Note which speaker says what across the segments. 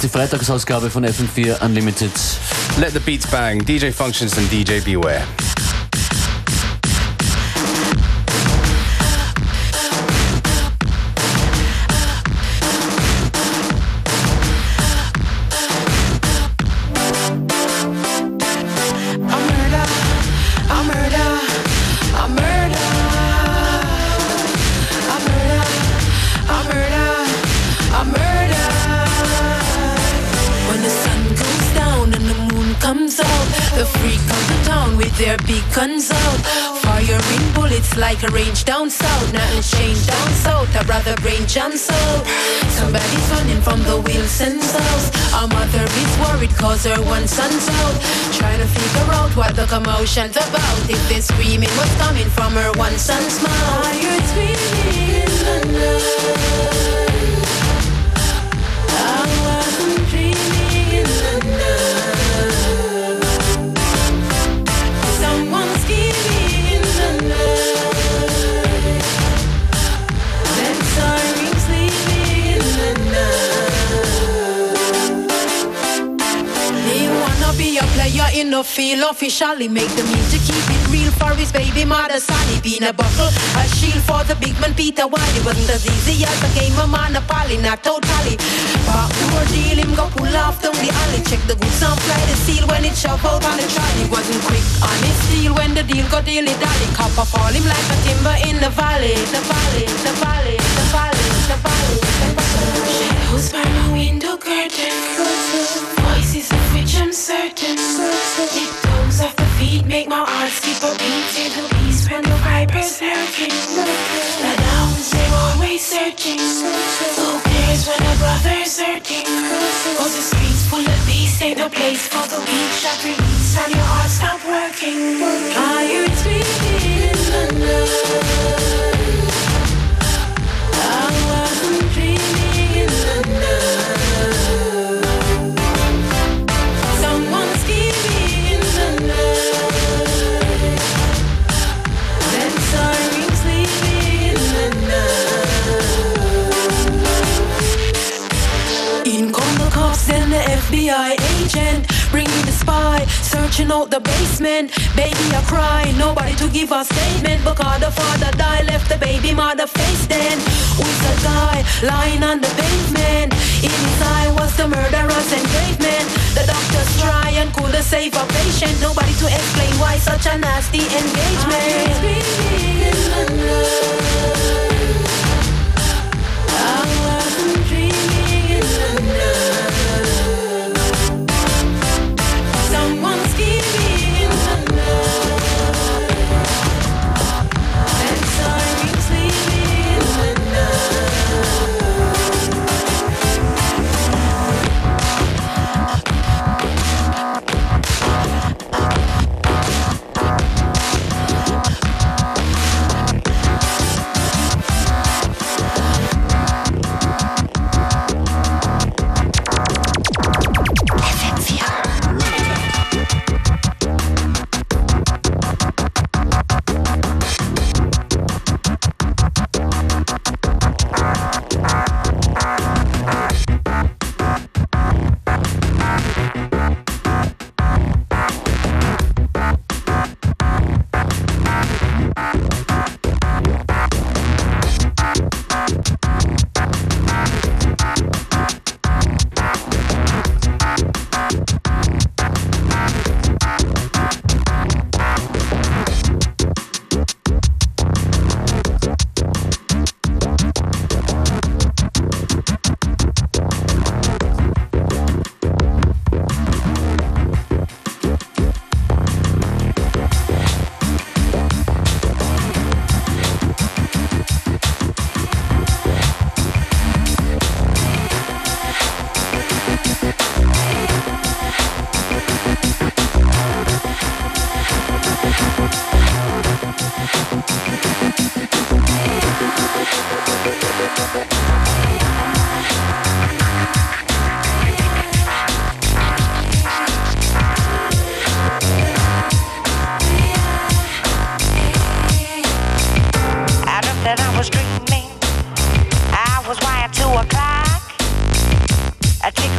Speaker 1: ist die Freitagsausgabe von FM4 Unlimited.
Speaker 2: Let the beats bang. DJ Functions and DJ Beware.
Speaker 3: Cause her one son's out. Trying to figure out what the commotion's about. If this screaming was coming from her one son's mouth. I screaming in the night. you no feel officially make the to keep it real for his baby mother Sally being a buckle a shield for the big man Peter Wiley. Wasn't as easy as a game of monopoly not totally. But poor deal him go pull off down the alley. Check the goods and fly the seal when it out on the trolley. Wasn't quick on his steel when the deal got dilly dally. Copper fall him like a timber in the valley the valley the valley the valley the valley, the valley. Shadows by my window curtain voices of which I'm certain. Tiptoes off the feet make my heart skip a beat. Say the peace when the. The downs they're always searching. Who cares when a brother's hurting? Cause the streets full of beasts ain't no place for the weak. Shot release and your heart stop working. Are you screaming FBI agent, bringing the spy, searching out the basement. Baby, I cry, nobody to give a statement. Because the father died, left the baby mother face then. With the guy lying on the pavement. In his eye was the murderer's engravement. The doctors try and couldn't save a patient. Nobody to explain why such a nasty engagement.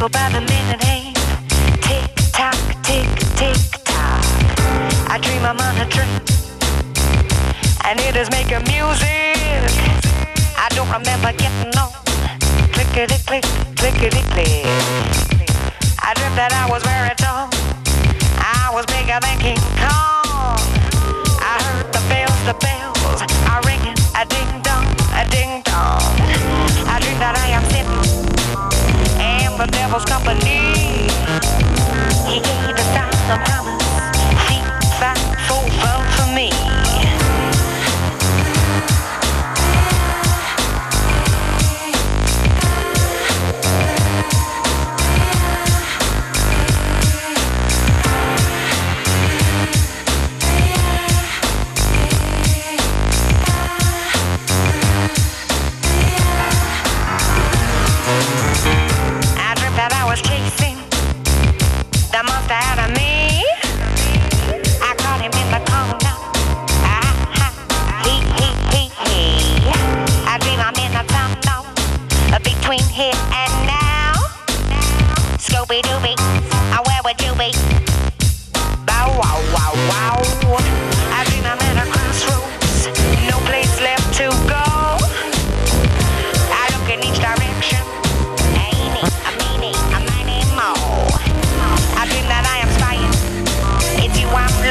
Speaker 3: by the minute. Tick tock, tick tick tock.
Speaker 4: I dream I'm on a and it is making music. I don't remember getting on. Clickety click, clickety click. I dreamt that I was very tall. I was bigger than King Kong. I heard the bells, the bells are ringing, a ding dong, a ding dong. I dream that I am the devil's company. He gave the sign of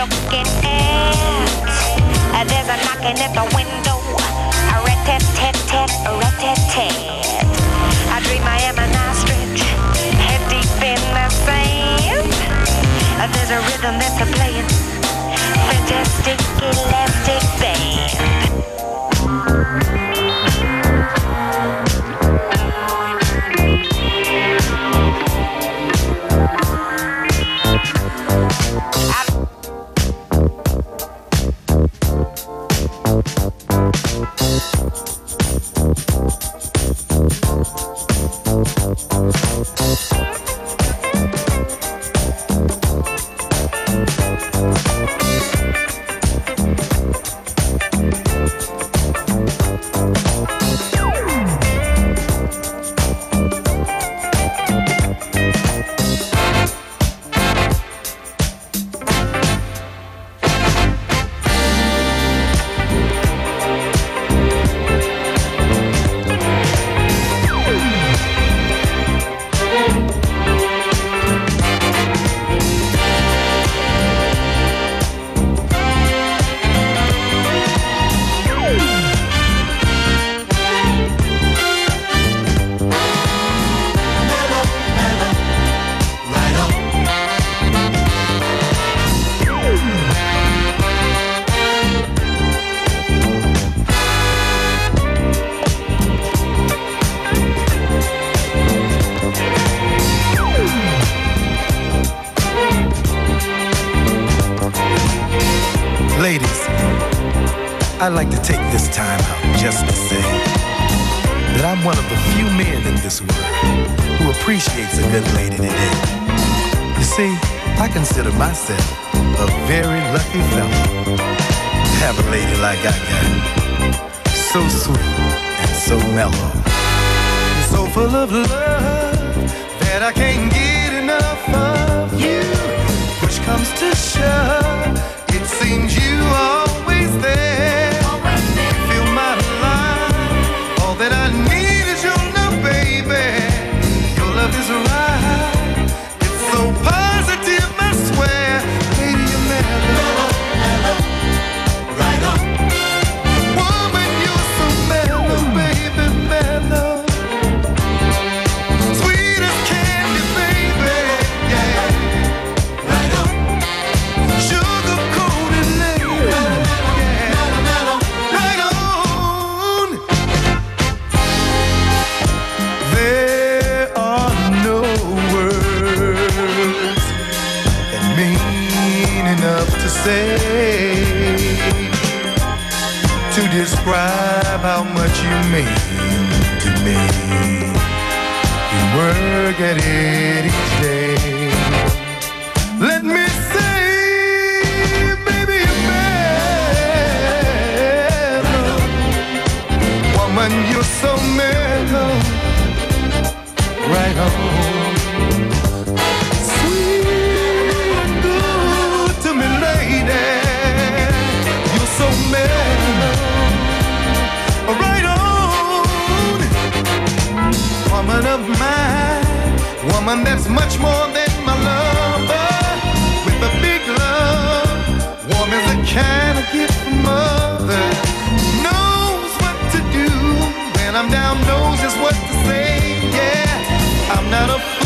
Speaker 4: looking at. Uh, there's a knocking at the window. A rat tat tat tat, a rat tat tat. I dream I am an ostrich, head deep in the sand. Uh, there's a rhythm that's a playing. Fantastic elastic band.
Speaker 5: I'd like to take this time out just to say that I'm one of the few men in this world who appreciates a good lady today. You see, I consider myself a very lucky fellow to have a lady like I got. So sweet and so mellow. So full of love that I can't get enough of you. Push comes to shove, it seems it each day. Let me say, baby, you're mellow. Woman, you're so mellow. Right on. Much more than my lover. With a big love, warm as a can of gift from mother. Knows what to do when I'm down, knows just what to say. Yeah, I'm not a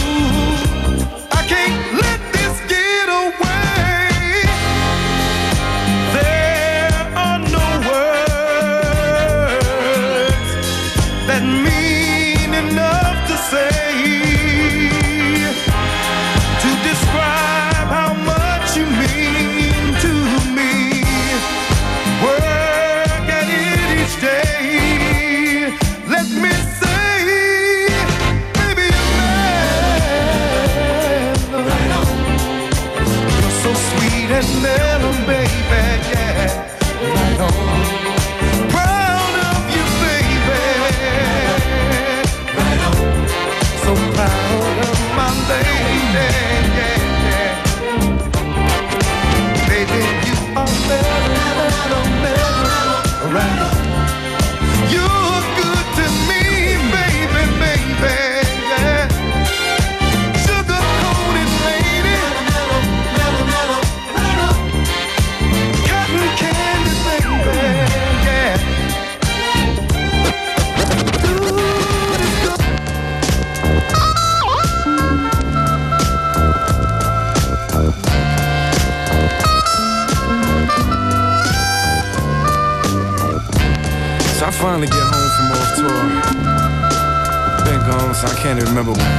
Speaker 5: can't
Speaker 6: even remember when.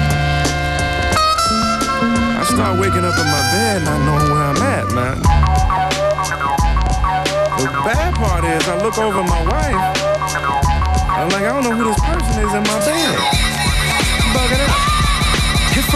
Speaker 6: I start waking up in my bed not knowing where I'm at, man. The bad part is I look over my wife. I'm like, I don't know who this person is in my bed. Bugging.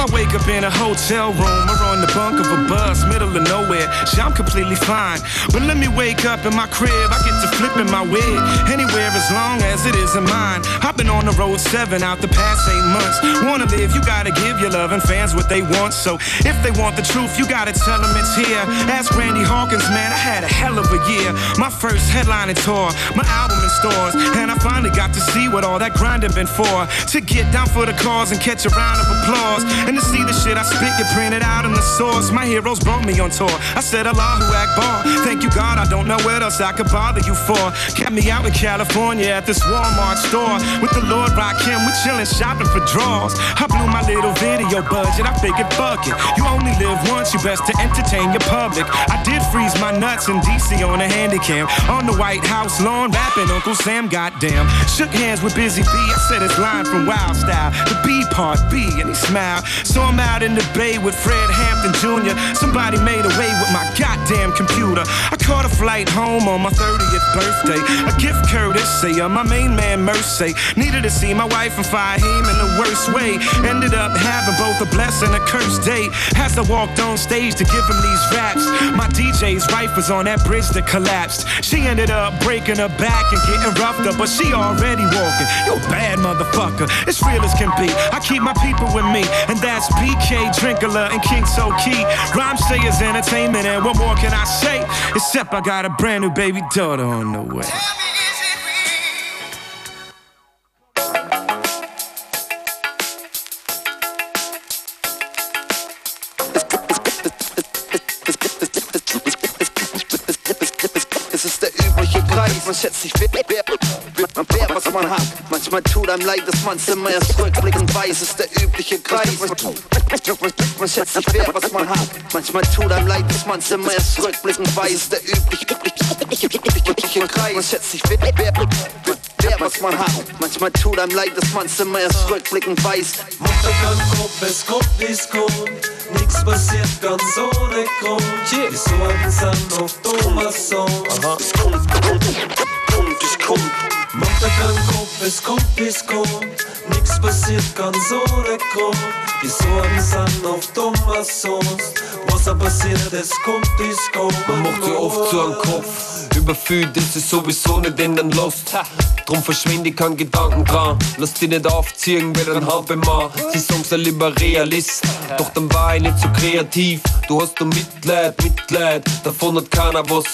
Speaker 7: I wake up in a hotel room or on the bunk of a bus, middle of nowhere, shit, I'm completely fine. But let me wake up in my crib, I get to flipping my wig anywhere as long as it isn't mine. I've been on the road seven out the past eight months. Wanna live, you gotta give your loving fans what they want. So if they want the truth, you gotta tell them it's here. Ask Randy Hawkins, man, I had a hell of a year. My first headlining tour, my album in stores, and I finally got to see what all that grinding been for. To get down for the cause and catch a round of applause. And to see the shit I spit get printed out in the source. My heroes brought me on tour. I said Allahu Akbar. Thank you God, I don't know what else I could bother you for. Kept me out in California at this Walmart store with the Lord Rakim. We chillin' shopping for draws. I blew my little video budget. I figured fuck it. You only live once, you best to entertain your public. I did freeze my nuts in DC on a handycam. On the White House lawn, rapping Uncle Sam, goddamn. Shook hands with Busy Bee. I said his line from Wild Style. The B part B, and he smiled. So I'm out in the bay with Fred Hampton Jr. Somebody made away with my goddamn computer. I caught a flight home on my 30th birthday. A gift courtesy of my main man Mercy. Needed to see my wife and Faheem in the worst way. Ended up having both a blessing and a cursed day. As I walked on stage to give him these raps, my DJ's wife was on that bridge that collapsed. She ended up breaking her back and getting roughed up, but she already walking. You a bad motherfucker. It's real as can be. I keep my people with me, and that's BK, Drinkler, and King So Key. Rhymesayers entertainment, and what more can I say? Except I got a brand new baby daughter on the way.
Speaker 8: Es ist der übliche Kreis, man schätzt sich wer, wer, wer, was man hat. Manchmal tut einem leid, dass man's immer erst rückblickend weiß. Ist der übliche Kreis, man, man schätzt sich wer, was man hat. Manchmal tut einem leid, dass man's immer erst rückblickend weiß. Es ist der übliche, übliche, übliche Kreis, man schätzt sich wer, wer, wer, wer, was man hat. Manchmal tut einem leid, dass man's immer erst rückblickend weiß.
Speaker 9: Muttergang kommt, es kommt, wie's kommt. Nix passiert ganz ohne Grund. Die Sorgen sind oft Thomas-Songs.
Speaker 8: Es kommt, kommt, kommt, es kommt.
Speaker 9: Muttergang kommt, es kommt, wie's kommt. Nix passiert ganz ohne Grund. Die Sorgen sind oft Thomas-Songs. Was auch passiert, es kommt, es kommt.
Speaker 10: Man macht sich oft so einen Kopf. Überfühlt ist es sowieso nicht in den Lust. Drum verschwinde ich keinen Gedanken dran. Lass dich nicht aufziehen, wie ein Hauptmann. Sie sagen so lieber Realist. Doch dann war ich nicht so kreativ. Du hast nur Mitleid, Mitleid. Davon hat keiner was.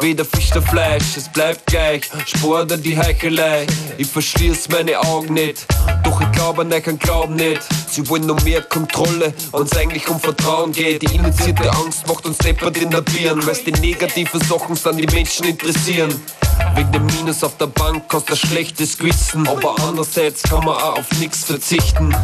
Speaker 10: Weder Fisch der Fleisch, es bleibt gleich. Sport oder die Heuchelei. Ich verschließ meine Augen nicht. Doch ich glaube an euch Glauben nicht. Sie wollen noch mehr Kontrolle, wenn's eigentlich um Vertrauen geht. Die initiierte Angst macht uns deppert in der Birn, weil's die negativen Sachen sind die Menschen interessieren. Wegen dem Minus auf der Bank hast ein schlechtes Gewissen, aber andererseits kann man auch auf nichts verzichten.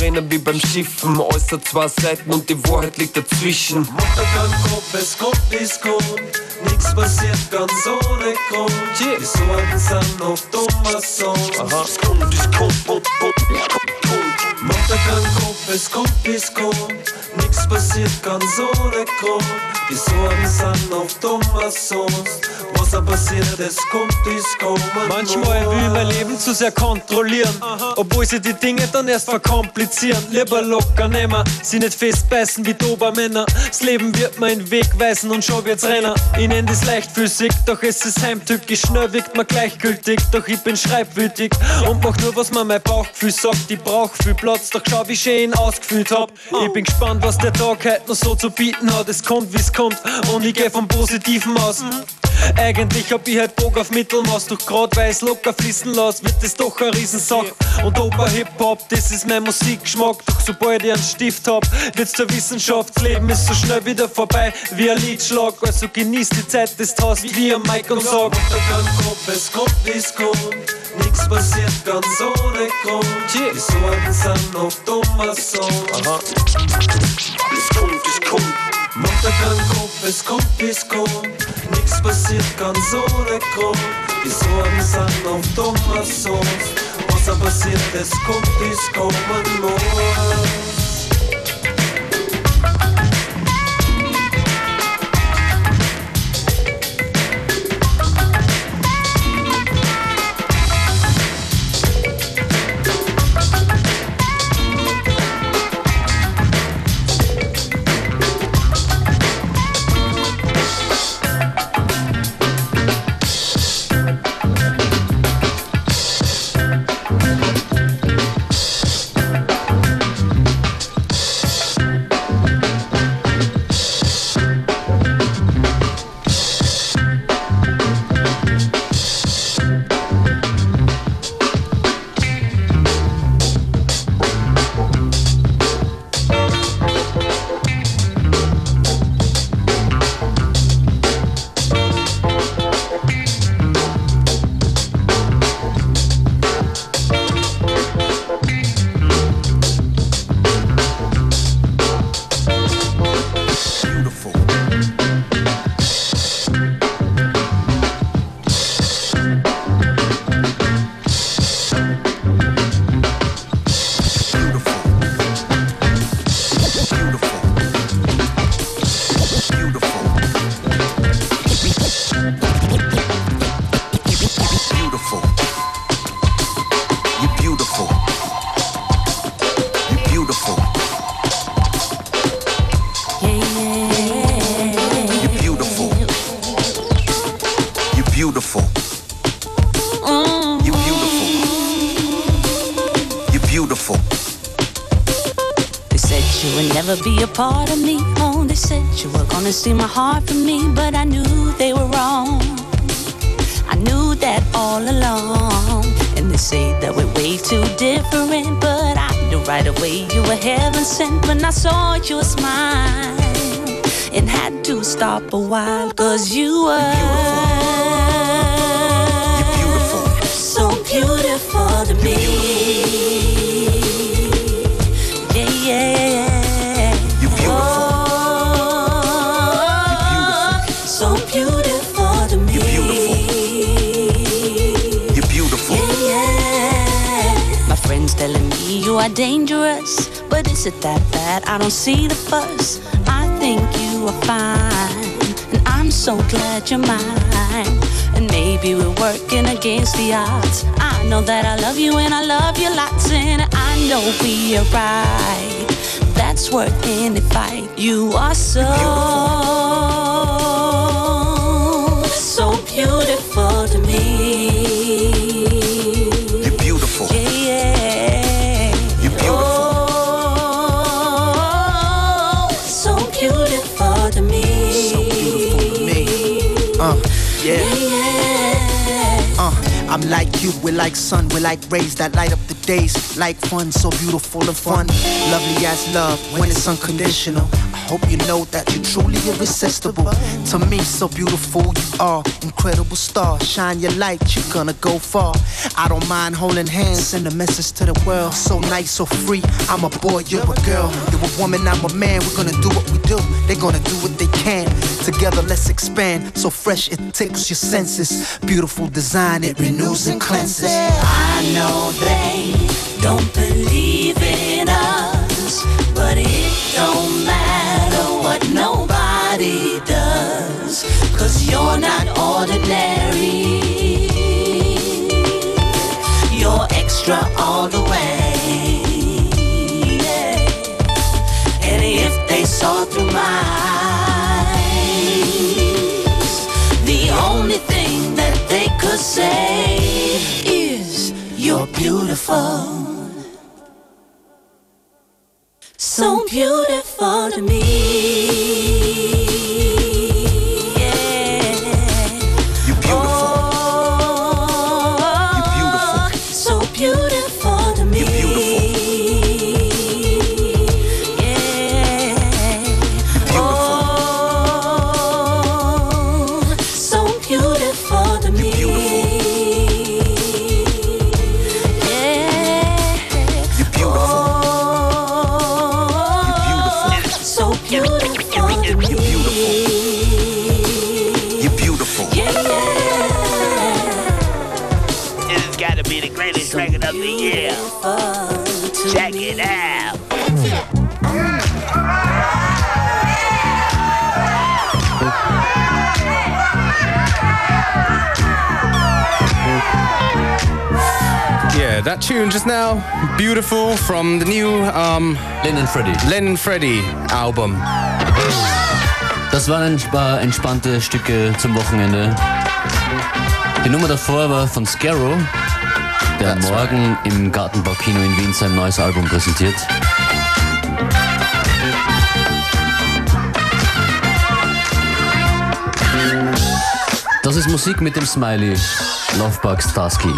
Speaker 10: Rennen wie beim Schiffen, äußert zwei Seiten und die Wahrheit liegt dazwischen.
Speaker 9: Mutter kann Kopf, es kommt, wie's kommt. Nix passiert ganz ohne Grund. Die Sorgen sind noch dummer Songs. Es kommt, es kommt, kommt, kommt. Mutter kann Kopf, es kommt, wie's kommt. Nix passiert ganz ohne Grund. Die Sorgen sind noch dummer Songs. Was er passiert, es kommt, wie's kommen
Speaker 11: Manchmal will ich mein Leben zu sehr kontrollieren, obwohl sie die Dinge dann erst verkomplizieren. Lieber locker nehmen, sie nicht festbeißen wie Dobermänner. Das Leben wird mir einen Weg weisen und schon wird's rennen. Ich nenn das leichtfüßig, doch es ist heimtückisch. Schnell wirkt mir gleichgültig, doch ich bin schreibwütig und mach nur, was mir mein Bauchgefühl sagt. Ich brauch viel Platz, doch schau, wie schön ausgefüllt hab. Ich bin gespannt, was der Tag heute noch so zu bieten hat. Es kommt, wie's kommt und ich geh vom Positiven aus. Eigentlich hab ich halt Bock auf Mittelmaß, doch grad weil ich's locker fließen lass, wird das doch eine Riesensach. Und Oper Hip-Hop, das ist mein Musikgeschmack, doch sobald ich einen Stift hab, wird's zur Wissenschaft. Das Leben ist so schnell wieder vorbei, wie ein Liedschlag, also genieß die Zeit, das hast, wie am Mike und sag.
Speaker 9: Kann Kopf, es kommt, wie's kommt. Nix passiert ganz ohne Grund. Die Sorgen sind noch dummer Songs. Es kommt, es kommt. Mutter kann Kopf, es kommt, wie's kommt. Nix passiert ganz ohne Grund. Die Sorgen sind noch dummer Songs. Was er passiert, es kommt, wie's kommen muss.
Speaker 12: Never be a part of me. Oh, they said you were gonna see my heart from me, but I knew they were wrong. I knew that all along. And they say that we're way too different, but I knew right away you were heaven sent when I saw your smile. And had to stop a while, cause you were so beautiful to me. Are dangerous, but is it that bad? I don't see the fuss. I think you are fine, and I'm so glad you're mine. And maybe we're working against the odds. I know that I love you and I love you lots, and I know we are right. That's worth any fight. You are so so yeah.
Speaker 13: Uh, I'm like you, we're like sun, we're like rays that light up the days like fun, so beautiful and fun. Lovely as love when it's unconditional. I hope you know that you're truly irresistible. To me, so beautiful you are. Incredible star, shine your light, you're gonna go far. I don't mind holding hands, send a message to the world. So nice, so free. I'm a boy, you're a girl. You're a woman, I'm a man. We're gonna do what we do. They're gonna do what they can. Together, let's expand. So fresh, it tickles your senses. Beautiful design, it renews and cleanses.
Speaker 12: I know they don't believe in us, but it don't matter what nobody does, cause you're not ordinary. You're extra all the way. And if they saw through my eyes, the only thing that they could say you're beautiful. So beautiful to me.
Speaker 14: Beautiful
Speaker 12: to me.
Speaker 14: You're beautiful.
Speaker 12: Yeah.
Speaker 15: This has got to be the greatest record of the year. Check it out.
Speaker 2: Yeah, that tune just now, beautiful from the new um,
Speaker 1: Len and Freddy.
Speaker 2: Len and Freddy album.
Speaker 1: Das waren ein paar entspannte Stücke zum Wochenende. Die Nummer davor war von Scarrow, der
Speaker 2: That's
Speaker 1: morgen im Gartenbaukino in Wien sein neues Album präsentiert. Das ist Musik mit dem Smiley Lovebug Starsky.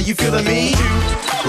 Speaker 5: You feeling me?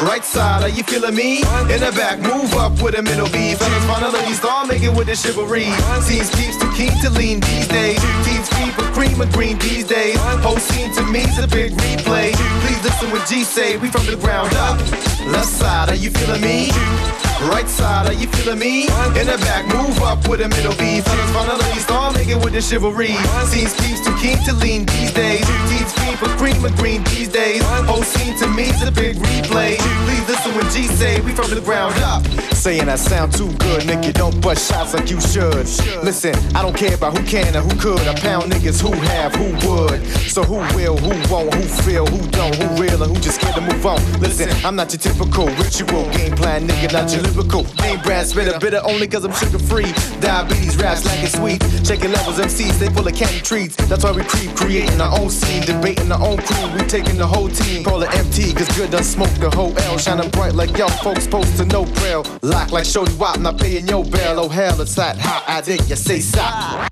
Speaker 5: Right side, are you feeling me? In the back, move up with a middle B. Fellas, find a lady star, make it with the chivalry. Teens keeps too keen to lean these days. Teens keep a cream of green these days. Whole scene to me's a big replay. Please listen what G say, we from the ground up. Left side, are you feeling me? Right side, are you feeling me? In the back, move up with a middle B. Fellas, find a lady star, make it with the chivalry. Seems keeps too keen to lean these days. Teens keep a cream of green these days. Whole scene to me's a big replay. Please listen when G say, we from the ground up. Saying I sound too good, nigga, don't bust shots like you should. Listen, I don't care about who can or who could. I pound niggas who have, who would. So who will, who won't, who feel, who don't, who real, and who just scared to move on. Listen, I'm not your typical ritual game plan nigga, not your lyrical name brand spitter. Bitter only cause I'm sugar free. Diabetes raps like it's sweet. Checking levels, MCs, they full of candy treats. That's why we creep, creating our own scene, debating our own crew. We taking the whole team, call it MT, cause good done smoke the whole L. Shining bright like y'all folks supposed to know braille. Lock like Shorty Wop, not paying your bail. Oh hell, it's hot, hot, I dig you say stop.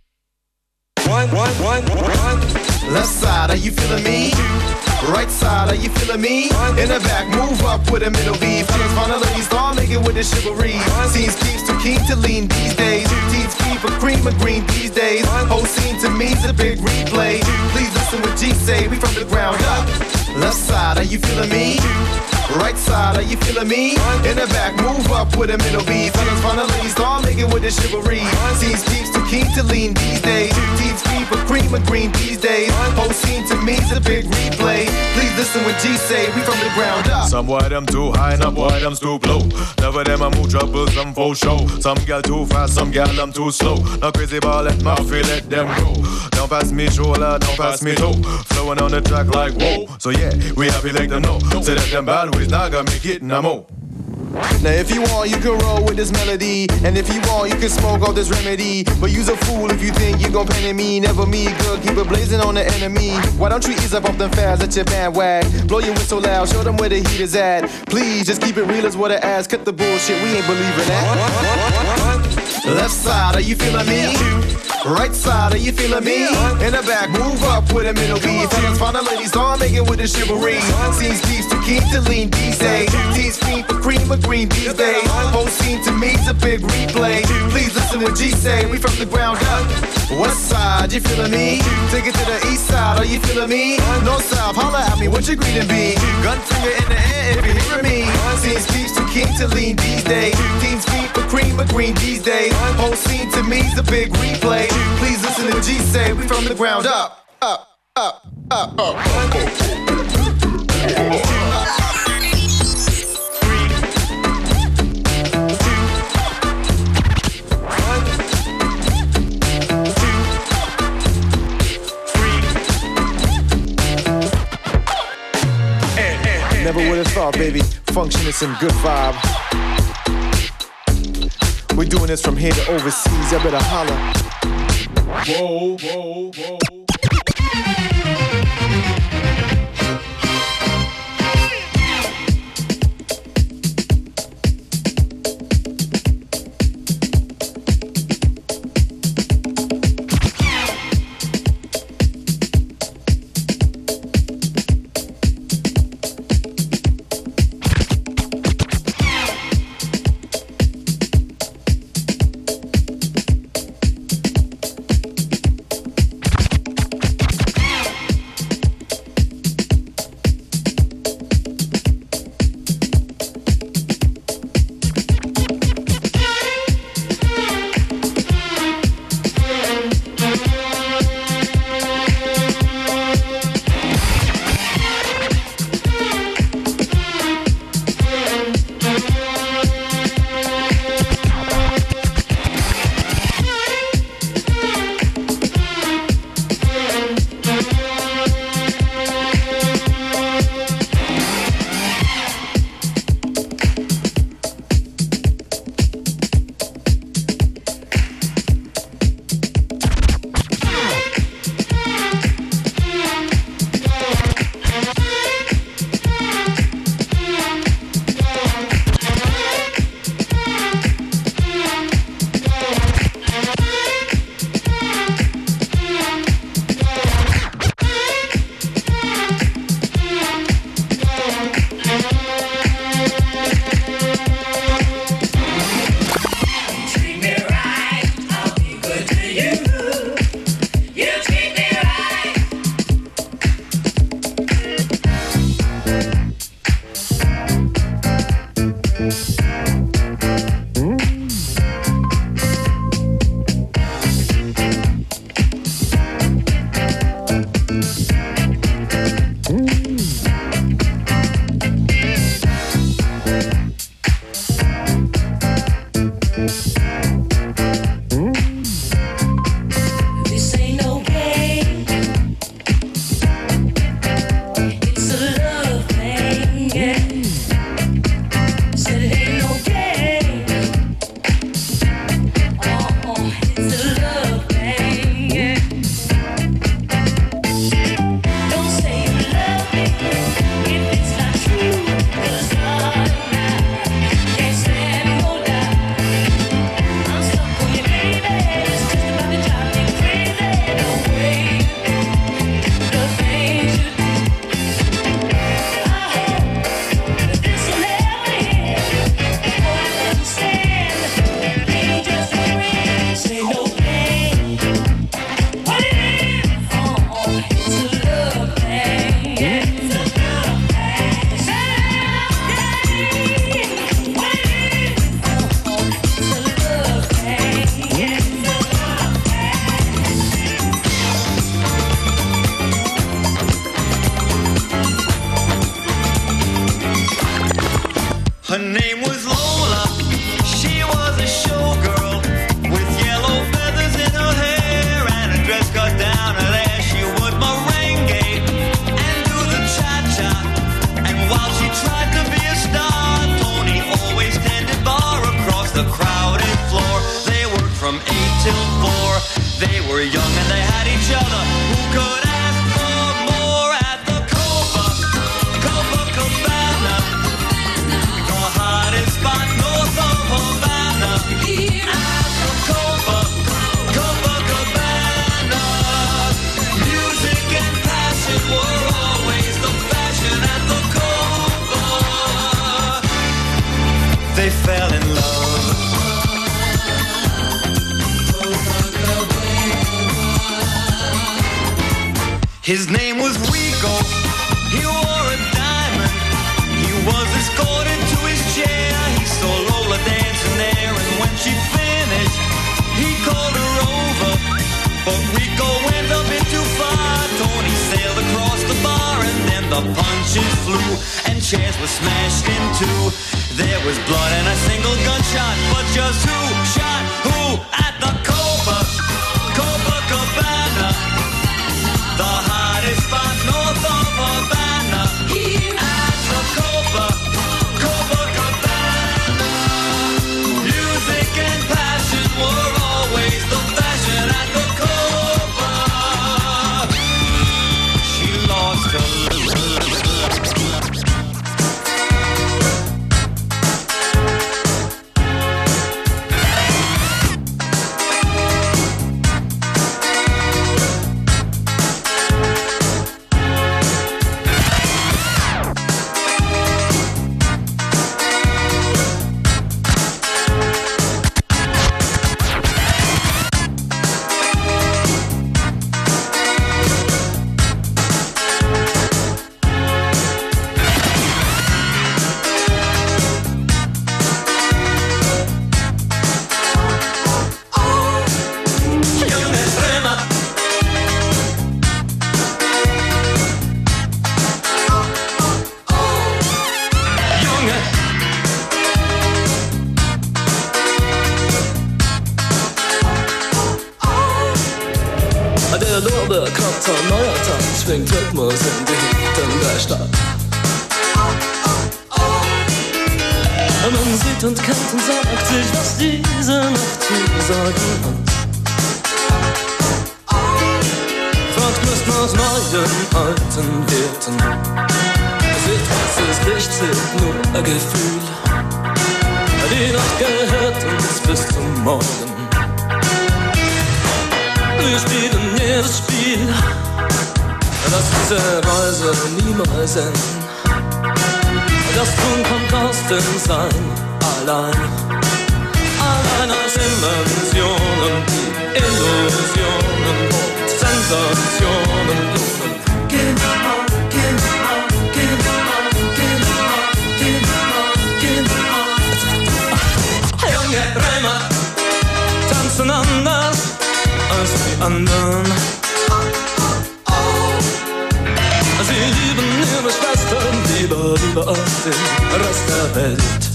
Speaker 5: One, one, one, one. Left side, are you feeling me? Right side, are you feeling me? In the back, move up with a middle B. Fellas, find a lady star, make it with the chivalry. Teens keeps too keen to lean these days. Teens keep a cream of green these days. Whole scene to me's a big replay. Please listen what G say, we from the ground up. Left side, are you feeling me? Right side, are you feeling me? In the back, move up with a middle B. Fellas, find a lady star, make it with the chivalry. Teens keeps too keen to lean these days. Teens keep a cream of green these days. Whole scene to me's a big replay. Please listen what G say, we from the ground up.
Speaker 16: Some boy them too high, and boy them too low. Never them a move trouble, some for show. Some gal too fast, some gal them too slow. No crazy ball, let my feel let them go. Don't pass me shoulder, don't pass me toe. Flowing on the track like whoa. So yeah, we happy like them know. Say that them bad ways not gonna make it no more.
Speaker 5: Now if you want, you can roll with this melody. And if you want, you can smoke all this remedy. But use a fool if you think you gon' pen me. Never me, good, keep it blazing on the enemy. Why don't you ease up off them fast, let your band wag. Blow your whistle loud, show them where the heat is at. Please, just keep it real as what it ass. Cut the bullshit, we ain't believing that. Left side, are you feeling me? Right side, are you feeling me? In the back, move up with a middle beat. Fellas, find a lady star, make it with the chivalry. Seems keeps too keen to lean these days. Teens fiend for cream of green these days. Whole scene to me's a big replay. Please listen what G say, we from the ground up. West side, you feeling me? Take it to the east side, are you feeling me? North south, holla at me, what your greeting be? Gun finger in the air if you hearing me. Seems keeps too keen to lean these days. Teens fiend for cream of green these days. Whole scene to me's a big replay. Please listen to G say, we from the ground up, up, up, up, up. Never would have thought, baby. Function is some good vibe. We're doing this from here to overseas. I better holler.
Speaker 16: Whoa, whoa, whoa.
Speaker 17: Her name was Lola. She was a showgirl with yellow feathers in her hair and a dress cut down her there. She would merengue and do the cha-cha. And while she tried to be a star, Tony always tended bar across the crowded floor. They worked from eight till His name was Rico. He wore a diamond. He was escorted to his chair. He saw Lola dancing there, and when she finished, he called her over. But Rico went a bit too far. Tony sailed across the bar, and then the punches flew, and chairs were smashed in two. There was blood and a single gunshot, but just who shot who at the
Speaker 18: dem Sein allein. Allein aus Inventionen, Illusionen Sensationen. Genau, genau, genau, genau, genau, genau. Junge Römer tanzen anders als die anderen.
Speaker 19: Raz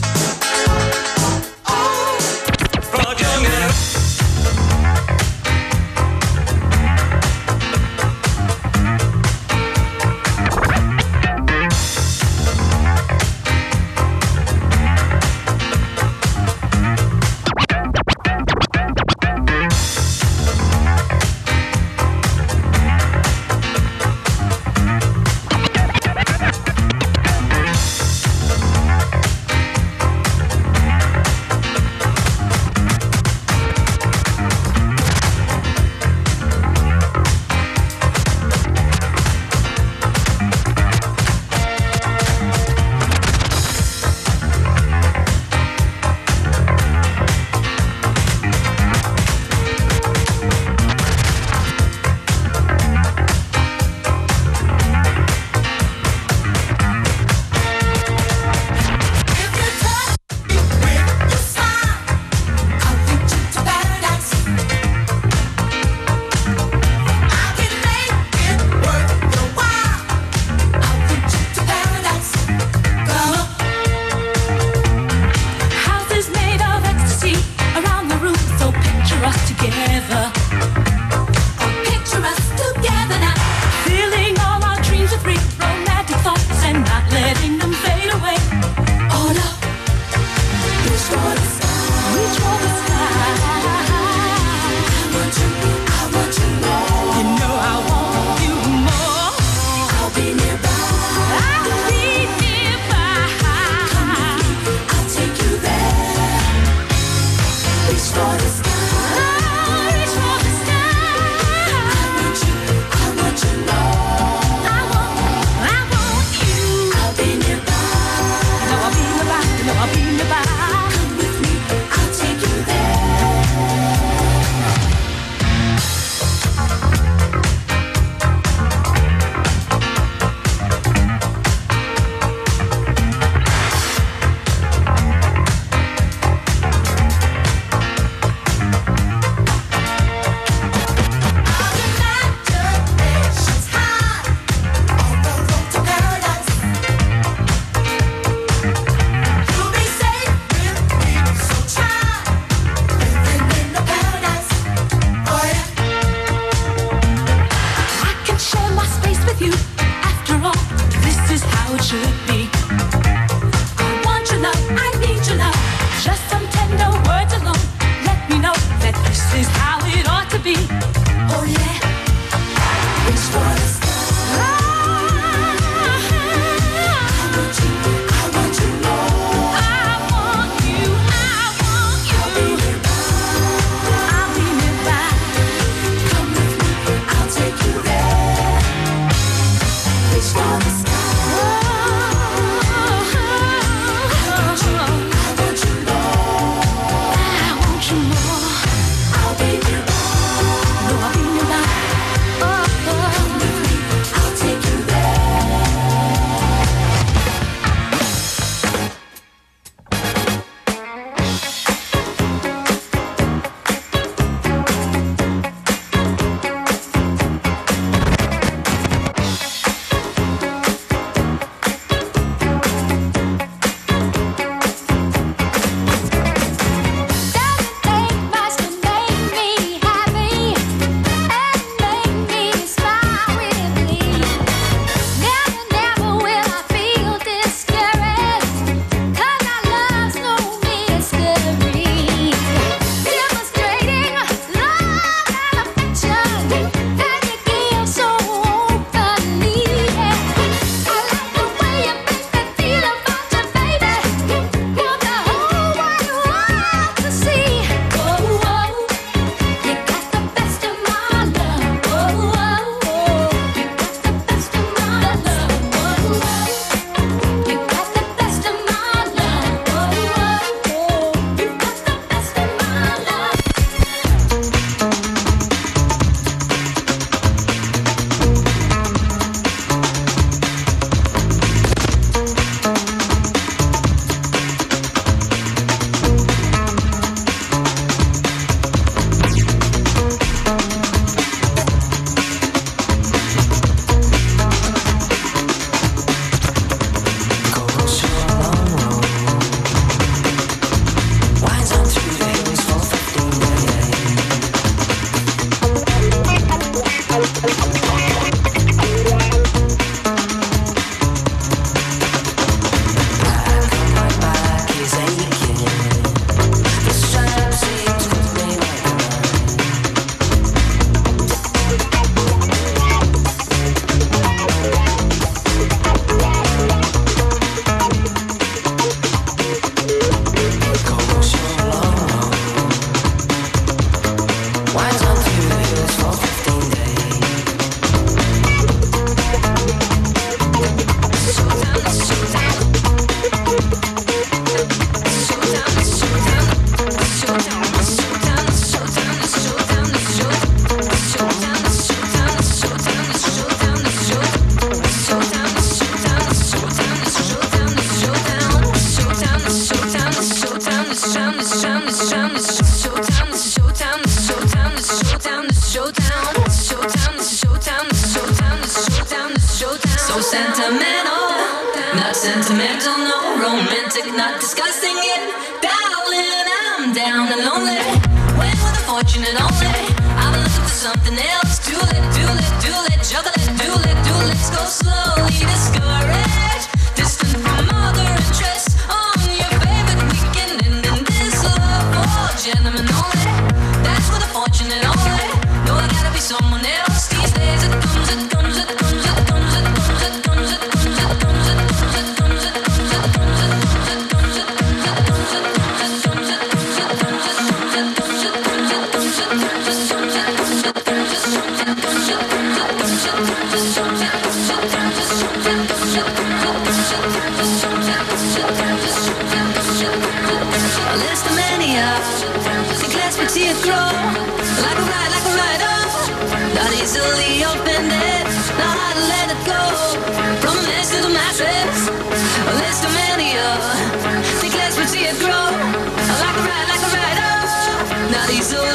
Speaker 19: It's fine. down and lonely. When with a fortune and only, I've been looking for something else. Do it, do it, do it, juggle it, do it, do it. Let's go slowly, discouraged.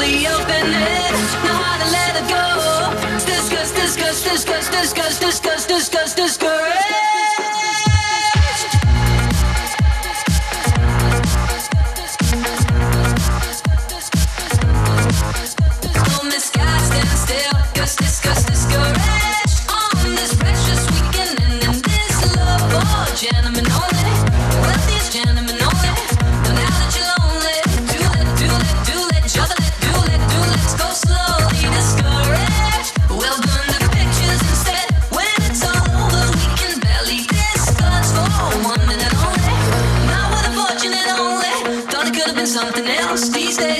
Speaker 19: Easily offended, know how to let it go. Discuss, discuss, discuss, discuss, discuss, something else. These days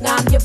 Speaker 14: Now I'm your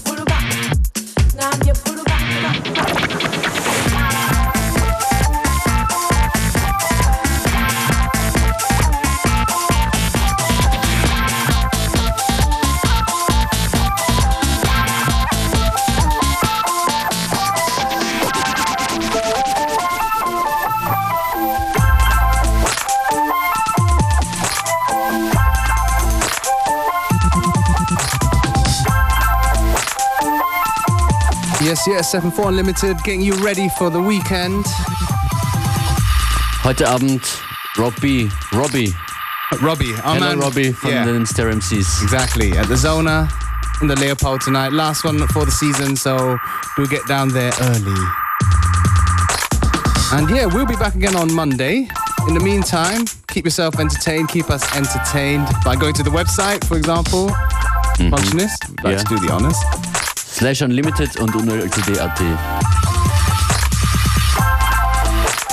Speaker 2: FM4 Unlimited, getting you ready for the weekend.
Speaker 1: Heute Abend Robbie, Robbie.
Speaker 2: Robbie, our
Speaker 1: Hello,
Speaker 2: man.
Speaker 1: Robbie from
Speaker 2: yeah.
Speaker 1: the Stereo MCs.
Speaker 2: Exactly, at the Zona in the Leopold tonight. Last one for the season, so we'll get down there early. And yeah, we'll be back again on Monday. In the meantime, keep yourself entertained, keep us entertained by going to the website, for example, mm-hmm. Functionist. let's like
Speaker 1: yeah.
Speaker 2: to do the honors.
Speaker 1: Slash Unlimited und unltd.at.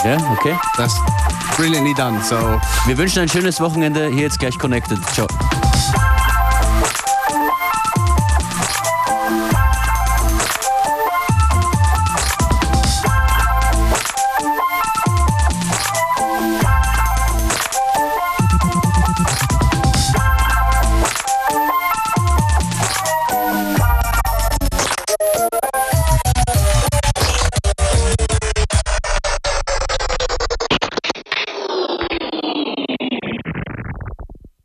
Speaker 1: Ja, okay.
Speaker 2: That's brilliantly done. So
Speaker 1: Wir wünschen ein schönes Wochenende. Hier jetzt gleich connected. Ciao.